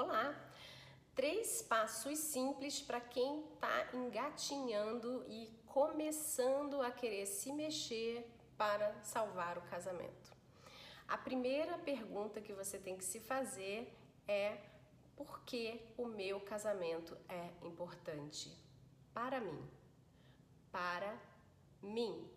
Olá! Três passos simples para quem está engatinhando e começando a querer se mexer para salvar o casamento. A primeira pergunta que você tem que se fazer é por que o meu casamento é importante para mim? Para mim.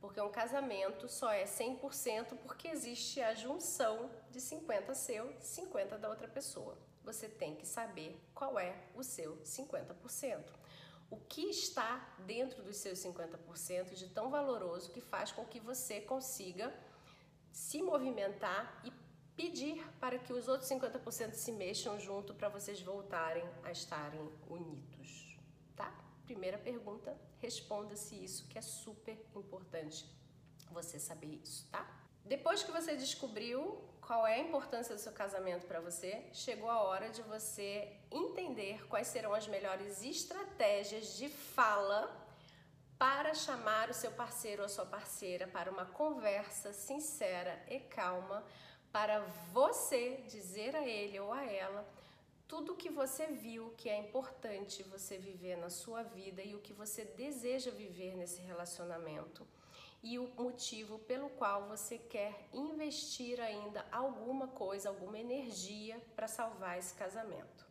Porque um casamento só é 100% porque existe a junção de 50 seu, 50 da outra pessoa. Você tem que saber qual é o seu 50%. O que está dentro dos seus 50% de tão valoroso que faz com que você consiga se movimentar e pedir para que os outros 50% se mexam junto para vocês voltarem a estarem unidos, tá? Primeira pergunta, responda-se isso, que é super importante você saber isso, tá? Depois que você descobriu qual é a importância do seu casamento para você, chegou a hora de você entender quais serão as melhores estratégias de fala para chamar o seu parceiro ou a sua parceira para uma conversa sincera e calma, para você dizer a ele ou a ela tudo o que você viu que é importante você viver na sua vida e o que você deseja viver nesse relacionamento e o motivo pelo qual você quer investir ainda alguma coisa, alguma energia para salvar esse casamento,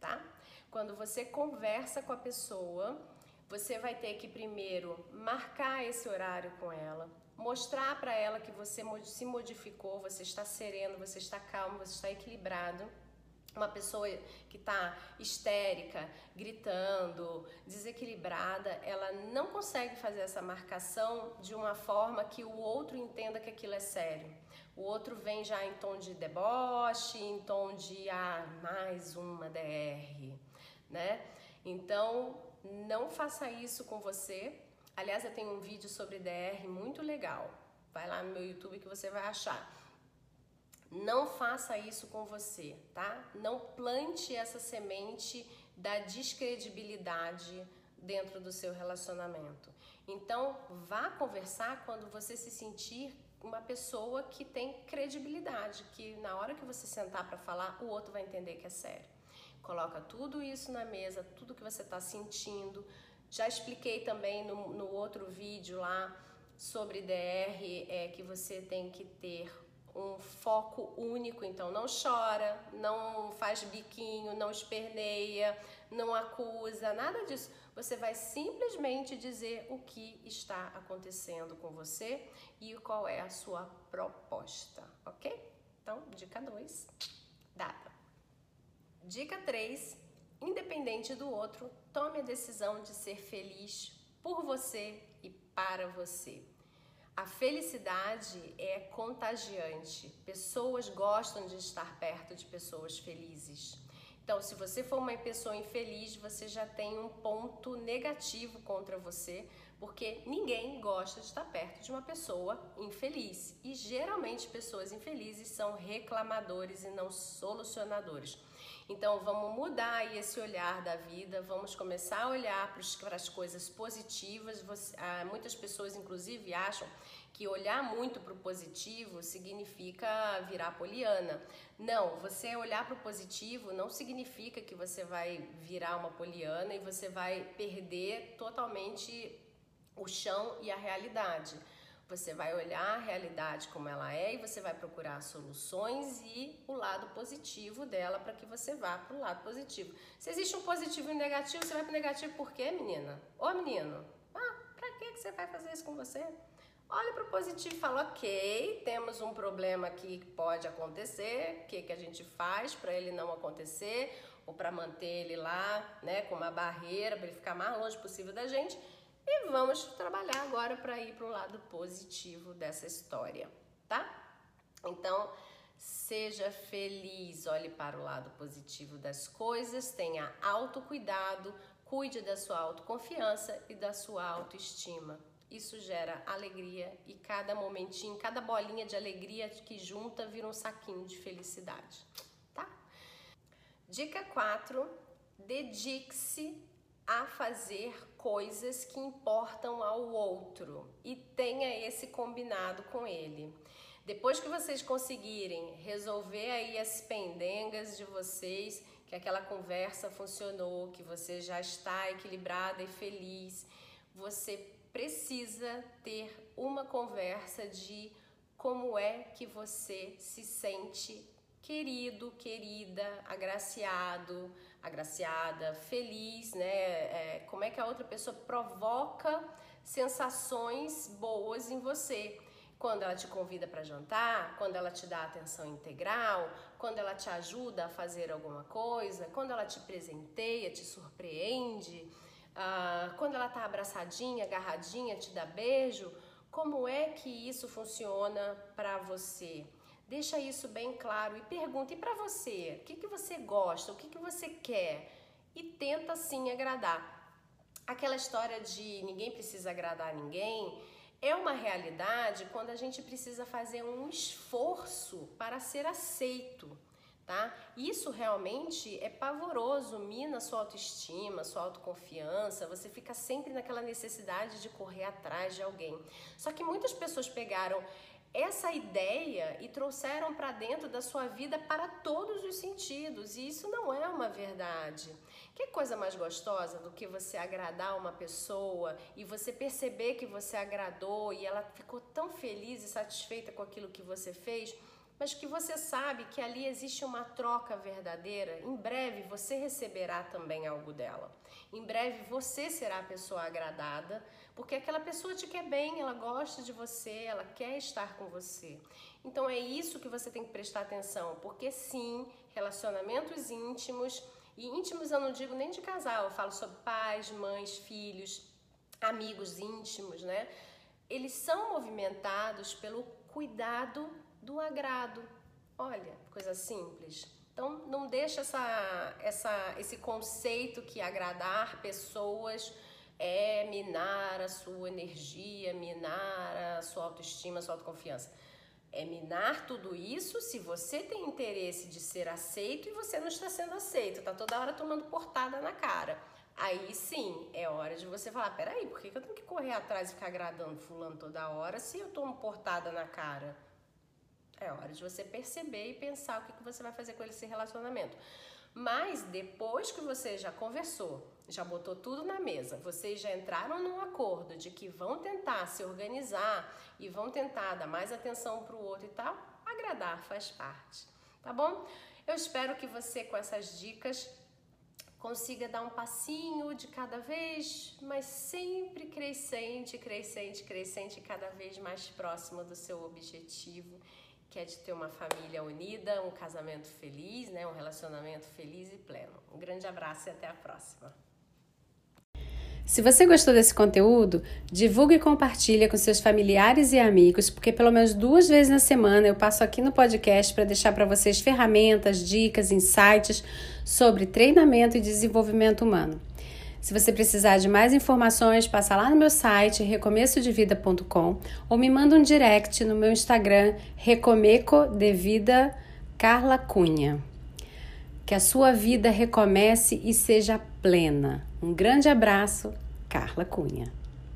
tá? Quando você conversa com a pessoa, você vai ter que primeiro marcar esse horário com ela, mostrar para ela que você se modificou, você está sereno, você está calmo, você está equilibrado uma pessoa que está histérica, gritando, desequilibrada, ela não consegue fazer essa marcação de uma forma que o outro entenda que aquilo é sério. O outro vem já em tom de deboche, em tom de ah, mais uma DR, né? Então, não faça isso com você. Aliás, eu tenho um vídeo sobre DR muito legal. Vai lá no meu YouTube que você vai achar. Não faça isso com você, tá? Não plante essa semente da descredibilidade dentro do seu relacionamento. Então, vá conversar quando você se sentir uma pessoa que tem credibilidade, que na hora que você sentar para falar, o outro vai entender que é sério. Coloca tudo isso na mesa, tudo que você está sentindo. Já expliquei também no, no outro vídeo lá sobre DR, é que você tem que ter um foco único, então não chora, não faz biquinho, não esperneia, não acusa, nada disso. Você vai simplesmente dizer o que está acontecendo com você e qual é a sua proposta, ok? Então, dica 2, dada. Dica 3, independente do outro, tome a decisão de ser feliz por você e para você. A felicidade é contagiante. Pessoas gostam de estar perto de pessoas felizes. Então, se você for uma pessoa infeliz, você já tem um ponto negativo contra você, porque ninguém gosta de estar perto de uma pessoa infeliz. E geralmente pessoas infelizes são reclamadores e não solucionadores. Então vamos mudar esse olhar da vida, vamos começar a olhar para as coisas positivas. Você, ah, muitas pessoas, inclusive, acham que olhar muito para o positivo significa virar poliana. Não, você olhar para o positivo não significa que você vai virar uma poliana e você vai perder totalmente o chão e a realidade. Você vai olhar a realidade como ela é e você vai procurar soluções e o lado positivo dela para que você vá para o lado positivo. Se existe um positivo e um negativo, você vai para o negativo por quê, menina? Ô menino, ah, para que você vai fazer isso com você? Olha para o positivo e fala, ok, temos um problema aqui que pode acontecer, o que, que a gente faz para ele não acontecer ou para manter ele lá, né, com uma barreira, para ele ficar mais longe possível da gente e vamos trabalhar agora para ir para o lado positivo dessa história, tá? Então, seja feliz, olhe para o lado positivo das coisas, tenha autocuidado, cuide da sua autoconfiança e da sua autoestima. Isso gera alegria e cada momentinho, cada bolinha de alegria que junta vira um saquinho de felicidade, tá? Dica 4: dedique-se a fazer coisas que importam ao outro e tenha esse combinado com ele. Depois que vocês conseguirem resolver aí as pendengas de vocês, que aquela conversa funcionou, que você já está equilibrada e feliz, você precisa ter uma conversa de como é que você se sente querido, querida, agraciado, agraciada, feliz, né? É, como é que a outra pessoa provoca sensações boas em você. Quando ela te convida para jantar, quando ela te dá atenção integral, quando ela te ajuda a fazer alguma coisa, quando ela te presenteia, te surpreende, uh, quando ela tá abraçadinha, agarradinha, te dá beijo, como é que isso funciona para você? Deixa isso bem claro e pergunta: e para você? O que, que você gosta? O que, que você quer? E tenta sim agradar. Aquela história de ninguém precisa agradar ninguém é uma realidade quando a gente precisa fazer um esforço para ser aceito. Tá? Isso realmente é pavoroso, mina sua autoestima, sua autoconfiança, você fica sempre naquela necessidade de correr atrás de alguém. Só que muitas pessoas pegaram essa ideia e trouxeram para dentro da sua vida para todos os sentidos, e isso não é uma verdade. Que coisa mais gostosa do que você agradar uma pessoa e você perceber que você agradou e ela ficou tão feliz e satisfeita com aquilo que você fez? Mas que você sabe que ali existe uma troca verdadeira. Em breve você receberá também algo dela. Em breve você será a pessoa agradada, porque aquela pessoa te quer bem, ela gosta de você, ela quer estar com você. Então é isso que você tem que prestar atenção, porque sim, relacionamentos íntimos, e íntimos eu não digo nem de casal, eu falo sobre pais, mães, filhos, amigos íntimos, né? Eles são movimentados pelo cuidado do agrado. Olha, coisa simples. Então, não deixa essa, essa, esse conceito que agradar pessoas é minar a sua energia, minar a sua autoestima, a sua autoconfiança. É minar tudo isso se você tem interesse de ser aceito e você não está sendo aceito, está toda hora tomando portada na cara. Aí sim, é hora de você falar: peraí, por que eu tenho que correr atrás e ficar agradando fulano toda hora se eu tomo portada na cara? É hora de você perceber e pensar o que, que você vai fazer com esse relacionamento. Mas depois que você já conversou, já botou tudo na mesa, vocês já entraram num acordo de que vão tentar se organizar e vão tentar dar mais atenção para o outro e tal, agradar faz parte, tá bom? Eu espero que você com essas dicas consiga dar um passinho de cada vez, mas sempre crescente, crescente, crescente, cada vez mais próximo do seu objetivo que é de ter uma família unida, um casamento feliz, né, um relacionamento feliz e pleno. Um grande abraço e até a próxima. Se você gostou desse conteúdo, divulgue e compartilhe com seus familiares e amigos, porque pelo menos duas vezes na semana eu passo aqui no podcast para deixar para vocês ferramentas, dicas, insights sobre treinamento e desenvolvimento humano. Se você precisar de mais informações, passa lá no meu site recomeçodevida.com ou me manda um direct no meu Instagram Recomeco de Vida Carla Cunha. Que a sua vida recomece e seja plena. Um grande abraço, Carla Cunha.